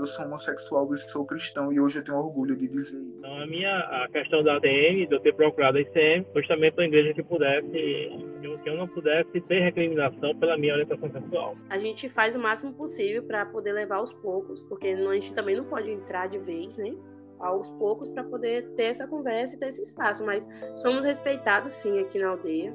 eu sou homossexual e sou cristão, e hoje eu tenho orgulho de dizer isso. Então, a minha a questão da ADM, de eu ter procurado a ICM, justamente uma igreja que pudesse, que eu não pudesse ter recriminação pela minha orientação sexual. A gente faz o máximo possível para poder levar aos poucos, porque a gente também não pode entrar de vez, né? aos poucos para poder ter essa conversa e ter esse espaço, mas somos respeitados sim aqui na aldeia.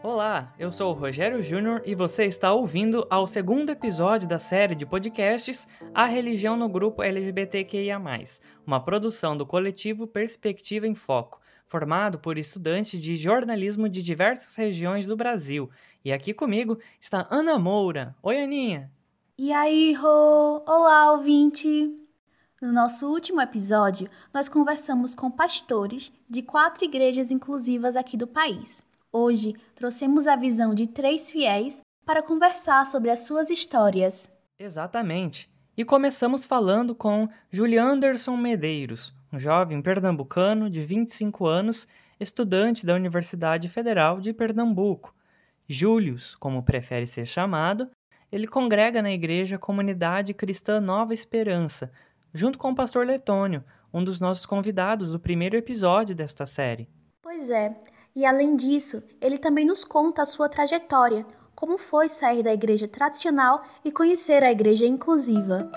Olá, eu sou o Rogério Júnior e você está ouvindo ao segundo episódio da série de podcasts A Religião no Grupo LGBTQIA+, uma produção do coletivo Perspectiva em Foco, formado por estudantes de jornalismo de diversas regiões do Brasil. E aqui comigo está Ana Moura. Oi, Aninha! E aí, Rô! Olá, ouvinte! No nosso último episódio, nós conversamos com pastores de quatro igrejas inclusivas aqui do país. Hoje, trouxemos a visão de três fiéis para conversar sobre as suas histórias. Exatamente. E começamos falando com Julian Anderson Medeiros, um jovem pernambucano de 25 anos, estudante da Universidade Federal de Pernambuco. Július, como prefere ser chamado, ele congrega na igreja Comunidade Cristã Nova Esperança, junto com o pastor Letônio, um dos nossos convidados do primeiro episódio desta série. Pois é, e além disso, ele também nos conta a sua trajetória, como foi sair da igreja tradicional e conhecer a igreja inclusiva.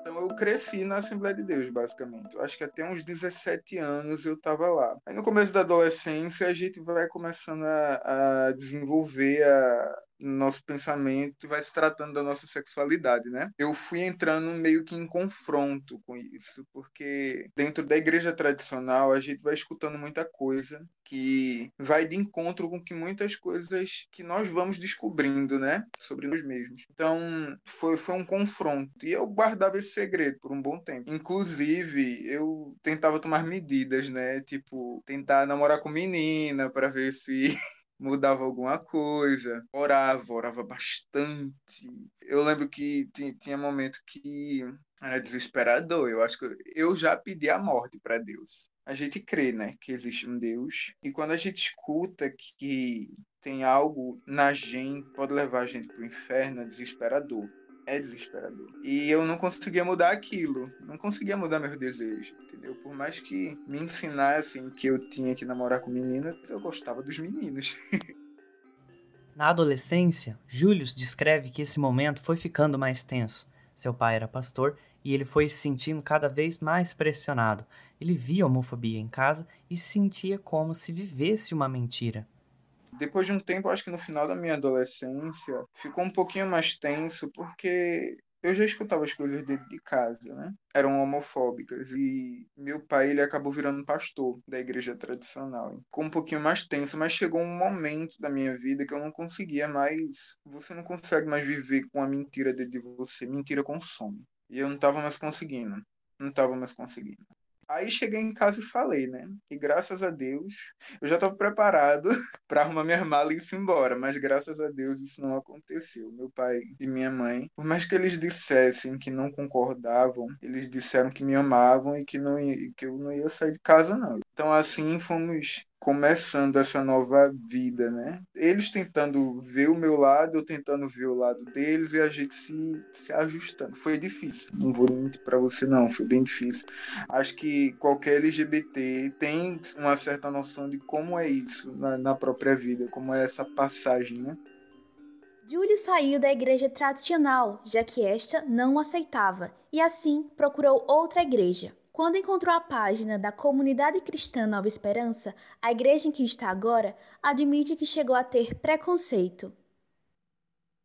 Então cresci na Assembleia de Deus, basicamente. Eu acho que até uns 17 anos eu estava lá. Aí no começo da adolescência a gente vai começando a, a desenvolver a, nosso pensamento vai se tratando da nossa sexualidade, né? Eu fui entrando meio que em confronto com isso, porque dentro da igreja tradicional a gente vai escutando muita coisa que vai de encontro com que muitas coisas que nós vamos descobrindo, né, sobre nós mesmos. Então, foi, foi um confronto e eu guardava esse segredo por um bom tempo. Inclusive, eu tentava tomar medidas, né, tipo, tentar namorar com menina para ver se mudava alguma coisa, orava, orava bastante. Eu lembro que tinha momento que era desesperador. Eu acho que eu já pedi a morte para Deus. A gente crê, né, que existe um Deus, e quando a gente escuta que tem algo na gente pode levar a gente para o inferno, é desesperador é desesperador. E eu não conseguia mudar aquilo, não conseguia mudar meus desejos, entendeu? Por mais que me ensinassem que eu tinha que namorar com meninas, eu gostava dos meninos. Na adolescência, Julius descreve que esse momento foi ficando mais tenso. Seu pai era pastor e ele foi se sentindo cada vez mais pressionado. Ele via homofobia em casa e sentia como se vivesse uma mentira. Depois de um tempo, acho que no final da minha adolescência, ficou um pouquinho mais tenso, porque eu já escutava as coisas dele de casa, né? Eram homofóbicas e meu pai ele acabou virando pastor da igreja tradicional. Ficou um pouquinho mais tenso, mas chegou um momento da minha vida que eu não conseguia mais. Você não consegue mais viver com a mentira dentro de você. Mentira consome. E eu não estava mais conseguindo. Não estava mais conseguindo. Aí cheguei em casa e falei, né? E graças a Deus, eu já estava preparado para arrumar minha mala e ir embora, mas graças a Deus isso não aconteceu. Meu pai e minha mãe, por mais que eles dissessem que não concordavam, eles disseram que me amavam e que, não ia, que eu não ia sair de casa, não. Então, assim, fomos começando essa nova vida, né? Eles tentando ver o meu lado, eu tentando ver o lado deles e a gente se, se ajustando. Foi difícil, não vou mentir para você não, foi bem difícil. Acho que qualquer LGBT tem uma certa noção de como é isso na, na própria vida, como é essa passagem, né? Júlio saiu da igreja tradicional, já que esta não aceitava, e assim procurou outra igreja. Quando encontrou a página da Comunidade Cristã Nova Esperança, a igreja em que está agora admite que chegou a ter preconceito.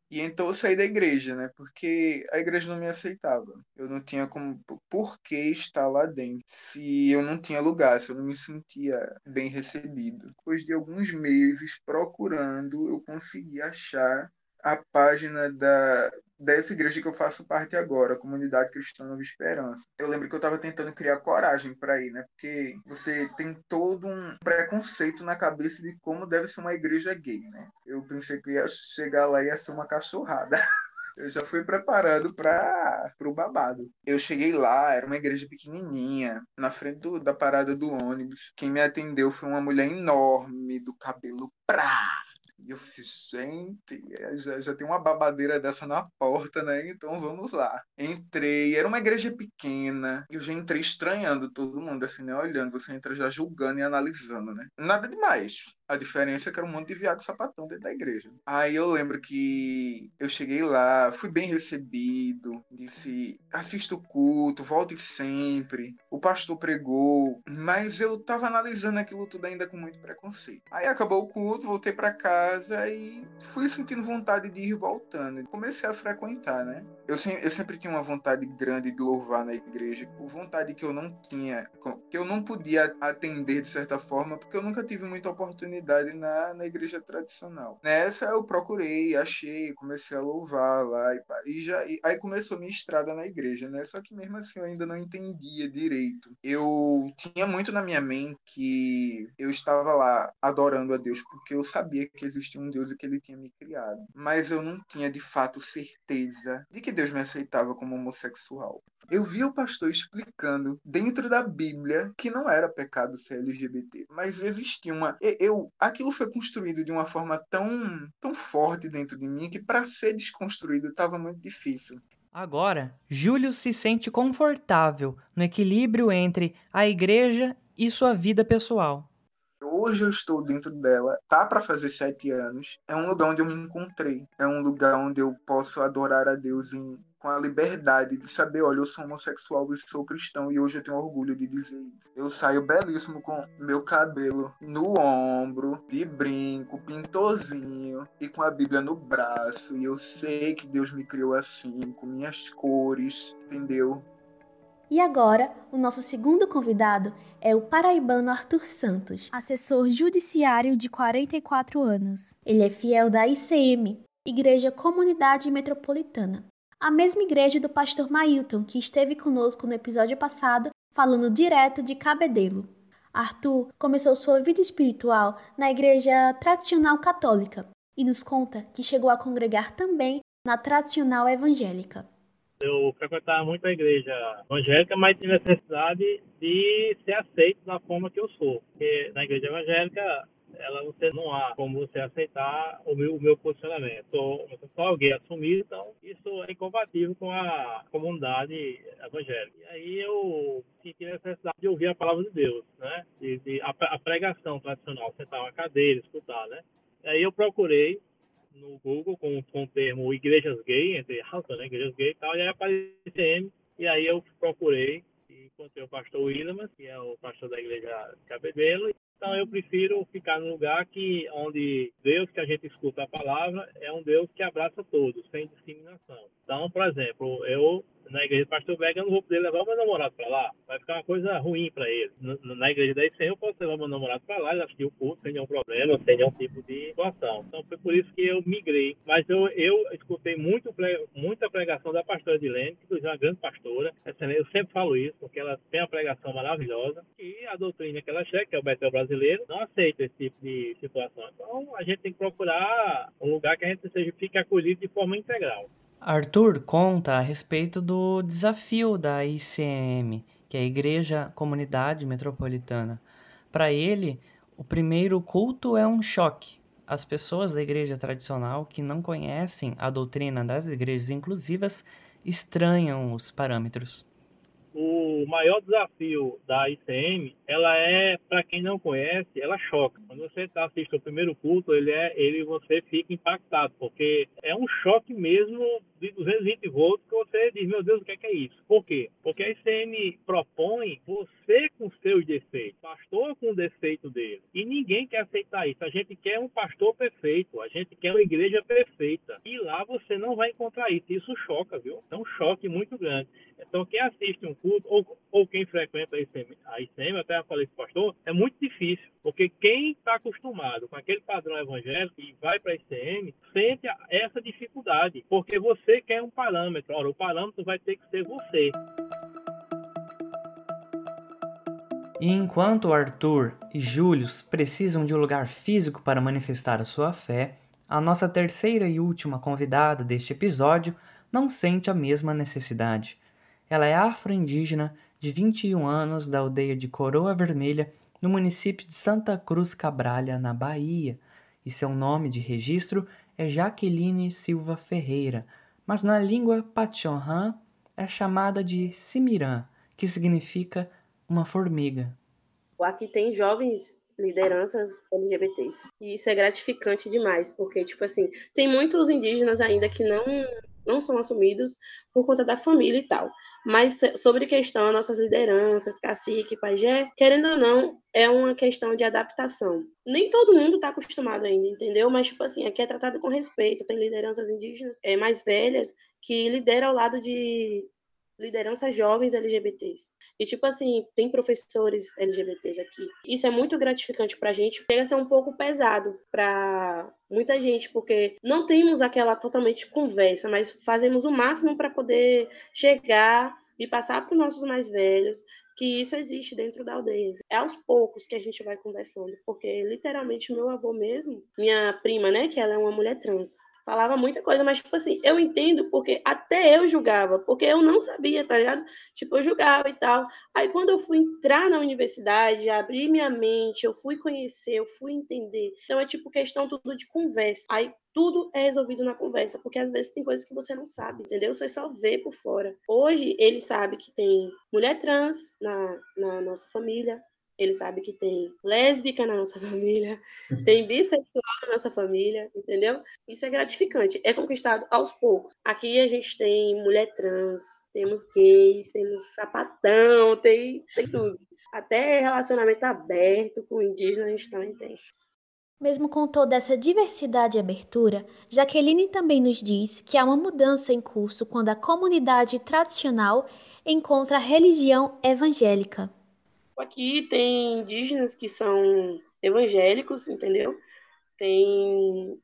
E então eu saí da igreja, né? Porque a igreja não me aceitava. Eu não tinha como por que estar lá dentro se eu não tinha lugar, se eu não me sentia bem recebido. Depois de alguns meses procurando, eu consegui achar a página da dessa igreja que eu faço parte agora, a Comunidade Cristã Nova Esperança. Eu lembro que eu estava tentando criar coragem para ir, né? Porque você tem todo um preconceito na cabeça de como deve ser uma igreja gay, né? Eu pensei que ia chegar lá e ia ser uma cachorrada. Eu já fui preparado para o babado. Eu cheguei lá, era uma igreja pequenininha, na frente do, da parada do ônibus. Quem me atendeu foi uma mulher enorme, do cabelo prá, E eu fiz, gente, é, já, já tem uma babadeira dessa na porta, né? Então vamos lá. Entrei, era uma igreja pequena, e eu já entrei estranhando todo mundo, assim, né? Olhando, você entra já julgando e analisando, né? Nada demais. A diferença é que era um monte de viado sapatão dentro da igreja. Aí eu lembro que eu cheguei lá, fui bem recebido, disse: assista o culto, volte sempre. O pastor pregou, mas eu tava analisando aquilo tudo ainda com muito preconceito. Aí acabou o culto, voltei para casa e fui sentindo vontade de ir voltando. Comecei a frequentar, né? Eu, se, eu sempre tinha uma vontade grande de louvar na igreja, vontade que eu não tinha, que eu não podia atender de certa forma, porque eu nunca tive muita oportunidade na, na igreja tradicional. Nessa eu procurei, achei, comecei a louvar lá e, e já e, aí começou minha estrada na igreja, né? Só que mesmo assim eu ainda não entendia direito. Eu tinha muito na minha mente que eu estava lá adorando a Deus porque eu sabia que existia um Deus e que ele tinha me criado, mas eu não tinha de fato certeza de que Deus me aceitava como homossexual. Eu vi o pastor explicando dentro da Bíblia que não era pecado ser LGBT, mas existia uma. Eu, aquilo foi construído de uma forma tão, tão forte dentro de mim que para ser desconstruído estava muito difícil. Agora, Júlio se sente confortável no equilíbrio entre a igreja e sua vida pessoal hoje eu estou dentro dela, tá para fazer sete anos. É um lugar onde eu me encontrei. É um lugar onde eu posso adorar a Deus em, com a liberdade de saber, olha, eu sou homossexual e sou cristão e hoje eu tenho orgulho de dizer isso. Eu saio belíssimo com meu cabelo no ombro, de brinco, pintorzinho e com a Bíblia no braço. E eu sei que Deus me criou assim, com minhas cores, entendeu? E agora, o nosso segundo convidado é o paraibano Arthur Santos, assessor judiciário de 44 anos. Ele é fiel da ICM, Igreja Comunidade Metropolitana, a mesma igreja do pastor Mailton, que esteve conosco no episódio passado, falando direto de Cabedelo. Arthur começou sua vida espiritual na igreja tradicional católica e nos conta que chegou a congregar também na tradicional evangélica. Eu frequentava muito a igreja evangélica, mas tinha necessidade de ser aceito da forma que eu sou. Porque na igreja evangélica, ela você não há como você aceitar o meu, o meu posicionamento. Sou, eu sou alguém assumido, então isso é incompatível com a comunidade evangélica. E aí eu senti necessidade de ouvir a palavra de Deus, né? De, de a, a, pregação tradicional, sentar uma cadeira, escutar, né? E aí eu procurei no Google com, com o termo igrejas gay, entre aspas, né, igrejas gay e tal, e aí apareceu e aí eu procurei e encontrei o pastor Williams, que é o pastor da igreja Cabedelo, então eu prefiro ficar no lugar que onde Deus que a gente escuta a palavra é um Deus que abraça todos, sem discriminação. Então, por exemplo, eu na igreja do pastor Vega, eu não vou poder levar meu namorado para lá. Vai ficar uma coisa ruim para ele. Na, igreja da ICM, eu posso levar meu namorado para lá, ele assistir o curso sem nenhum problema, sem nenhum tipo de situação. Então, foi por isso que eu migrei. Mas eu, eu escutei muito, muita pregação da pastora Dilene, que é uma grande pastora. Eu sempre falo isso, porque ela tem uma pregação maravilhosa. E a doutrina que ela chega, que é o Betel brasileiro, não aceita esse tipo de situação. Então, a gente tem que procurar um lugar que a gente seja, fique acolhido de forma integral. Arthur conta a respeito do desafio da ICM, que é a Igreja Comunidade Metropolitana. Para ele, o primeiro culto é um choque. As pessoas da igreja tradicional que não conhecem a doutrina das igrejas inclusivas estranham os parâmetros o maior desafio da ICM, ela é, para quem não conhece, ela choca. Quando você está assistindo o primeiro culto, ele é, ele você fica impactado, porque é um choque mesmo de 220 volts que você diz, meu Deus, o que é, que é isso? Por quê? Porque a ICM propõe você com seus defeitos, pastor com o defeito dele. E ninguém quer aceitar isso. A gente quer um pastor perfeito, a gente quer uma igreja perfeita. E lá você não vai encontrar isso. Isso choca, viu? É um choque muito grande. Então, quem assiste um culto, ou, ou quem frequenta a ICM, a ICM, até falei com o pastor, é muito difícil, porque quem está acostumado com aquele padrão evangélico e vai para a ICM, sente essa dificuldade, porque você quer um parâmetro. Ora, o parâmetro vai ter que ser você. E enquanto Arthur e Júlio precisam de um lugar físico para manifestar a sua fé, a nossa terceira e última convidada deste episódio não sente a mesma necessidade. Ela é afro-indígena de 21 anos da aldeia de Coroa Vermelha, no município de Santa Cruz Cabralha, na Bahia, e seu nome de registro é Jaqueline Silva Ferreira, mas na língua Pachonhan é chamada de Simiran, que significa uma formiga. Aqui tem jovens lideranças LGBTs. E isso é gratificante demais, porque, tipo assim, tem muitos indígenas ainda que não não são assumidos por conta da família e tal. Mas sobre questão nossas lideranças, cacique, pajé, querendo ou não, é uma questão de adaptação. Nem todo mundo está acostumado ainda, entendeu? Mas, tipo assim, aqui é tratado com respeito. Tem lideranças indígenas é, mais velhas que lideram ao lado de lideranças jovens LGBTs. E, tipo assim, tem professores LGBTs aqui. Isso é muito gratificante pra gente. Chega a ser um pouco pesado pra muita gente, porque não temos aquela totalmente conversa, mas fazemos o máximo para poder chegar e passar para os nossos mais velhos que isso existe dentro da aldeia. É aos poucos que a gente vai conversando, porque literalmente meu avô mesmo, minha prima, né, que ela é uma mulher trans, falava muita coisa, mas, tipo assim, eu entendo porque até eu julgava, porque eu não sabia, tá ligado? Tipo, eu julgava e tal. Aí, quando eu fui entrar na universidade, abrir minha mente, eu fui conhecer, eu fui entender. Então, é tipo questão tudo de conversa. Aí, tudo é resolvido na conversa, porque às vezes tem coisas que você não sabe, entendeu? Você só vê por fora. Hoje, ele sabe que tem mulher trans na, na nossa família, ele sabe que tem lésbica na nossa família, tem bissexual na nossa família, entendeu? Isso é gratificante, é conquistado aos poucos. Aqui a gente tem mulher trans, temos gays, temos sapatão, tem, tem tudo. Até relacionamento aberto com indígena a gente também tem. Mesmo com toda essa diversidade e abertura, Jaqueline também nos diz que há uma mudança em curso quando a comunidade tradicional encontra a religião evangélica. Aqui tem indígenas que são evangélicos, entendeu? Tem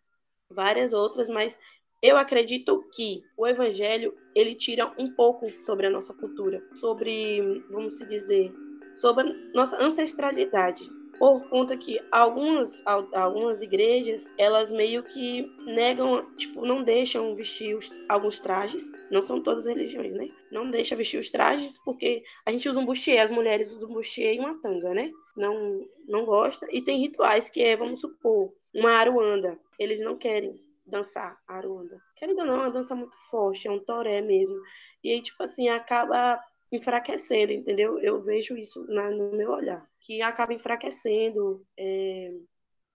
várias outras, mas eu acredito que o evangelho ele tira um pouco sobre a nossa cultura, sobre, vamos dizer, sobre a nossa ancestralidade, por conta que algumas, algumas igrejas, elas meio que negam, tipo, não deixam vestir os, alguns trajes, não são todas religiões, né? Não deixa vestir os trajes, porque a gente usa um bustier, as mulheres usam um bustier e uma tanga, né? Não, não gosta. E tem rituais que é, vamos supor, uma aruanda. Eles não querem dançar aruanda. Querendo ou não, é uma dança muito forte, é um toré mesmo. E aí, tipo assim, acaba enfraquecendo, entendeu? Eu vejo isso na, no meu olhar, que acaba enfraquecendo. É,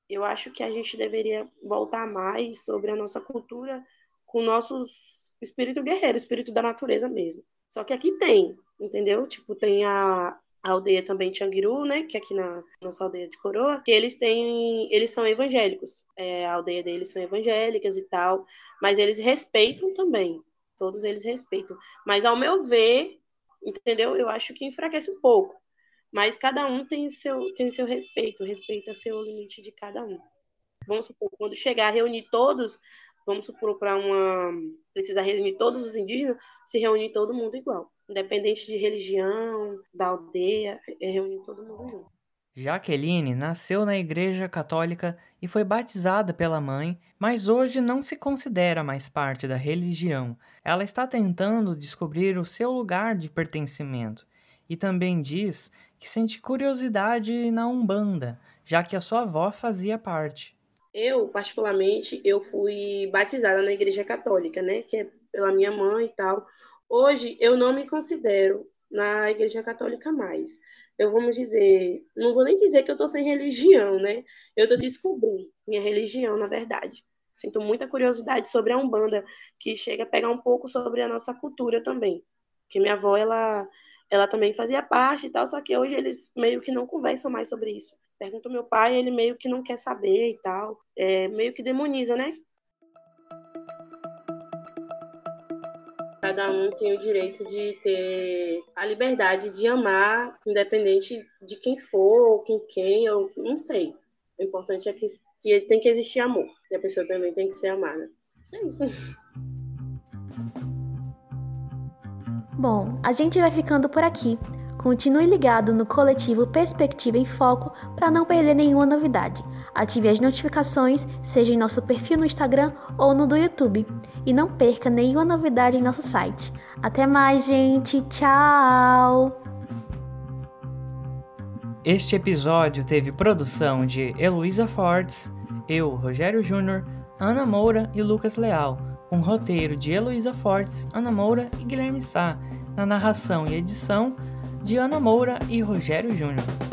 eu acho que a gente deveria voltar mais sobre a nossa cultura com o nosso espírito guerreiro, espírito da natureza mesmo. Só que aqui tem, entendeu? Tipo, tem a, a aldeia também Tianguiru, né, que é aqui na nossa aldeia de Coroa, que eles têm, eles são evangélicos. É, a aldeia deles são evangélicas e tal, mas eles respeitam também. Todos eles respeitam. Mas ao meu ver, entendeu? Eu acho que enfraquece um pouco. Mas cada um tem seu, tem seu respeito, respeita seu limite de cada um. Vamos supor, quando chegar a reunir todos, vamos supor, para uma. precisar reunir todos os indígenas, se reunir todo mundo igual. Independente de religião, da aldeia, é reunir todo mundo junto. Jaqueline nasceu na Igreja Católica e foi batizada pela mãe, mas hoje não se considera mais parte da religião. Ela está tentando descobrir o seu lugar de pertencimento e também diz que sente curiosidade na Umbanda, já que a sua avó fazia parte. Eu, particularmente, eu fui batizada na Igreja Católica, né, que é pela minha mãe e tal. Hoje eu não me considero na Igreja Católica mais eu vamos dizer, não vou nem dizer que eu estou sem religião, né? Eu estou descobrindo minha religião, na verdade. Sinto muita curiosidade sobre a Umbanda, que chega a pegar um pouco sobre a nossa cultura também. Que minha avó, ela, ela também fazia parte e tal, só que hoje eles meio que não conversam mais sobre isso. Pergunto meu pai, ele meio que não quer saber e tal. É, meio que demoniza, né? Cada um tem o direito de ter a liberdade de amar, independente de quem for, ou com quem, ou não sei. O importante é que, que tem que existir amor. E a pessoa também tem que ser amada. É isso. Bom, a gente vai ficando por aqui. Continue ligado no coletivo Perspectiva em Foco para não perder nenhuma novidade. Ative as notificações, seja em nosso perfil no Instagram ou no do YouTube. E não perca nenhuma novidade em nosso site. Até mais, gente! Tchau! Este episódio teve produção de Heloísa Fortes, eu, Rogério Júnior, Ana Moura e Lucas Leal, com roteiro de Heloísa Fortes, Ana Moura e Guilherme Sá, na narração e edição de Ana Moura e Rogério Júnior.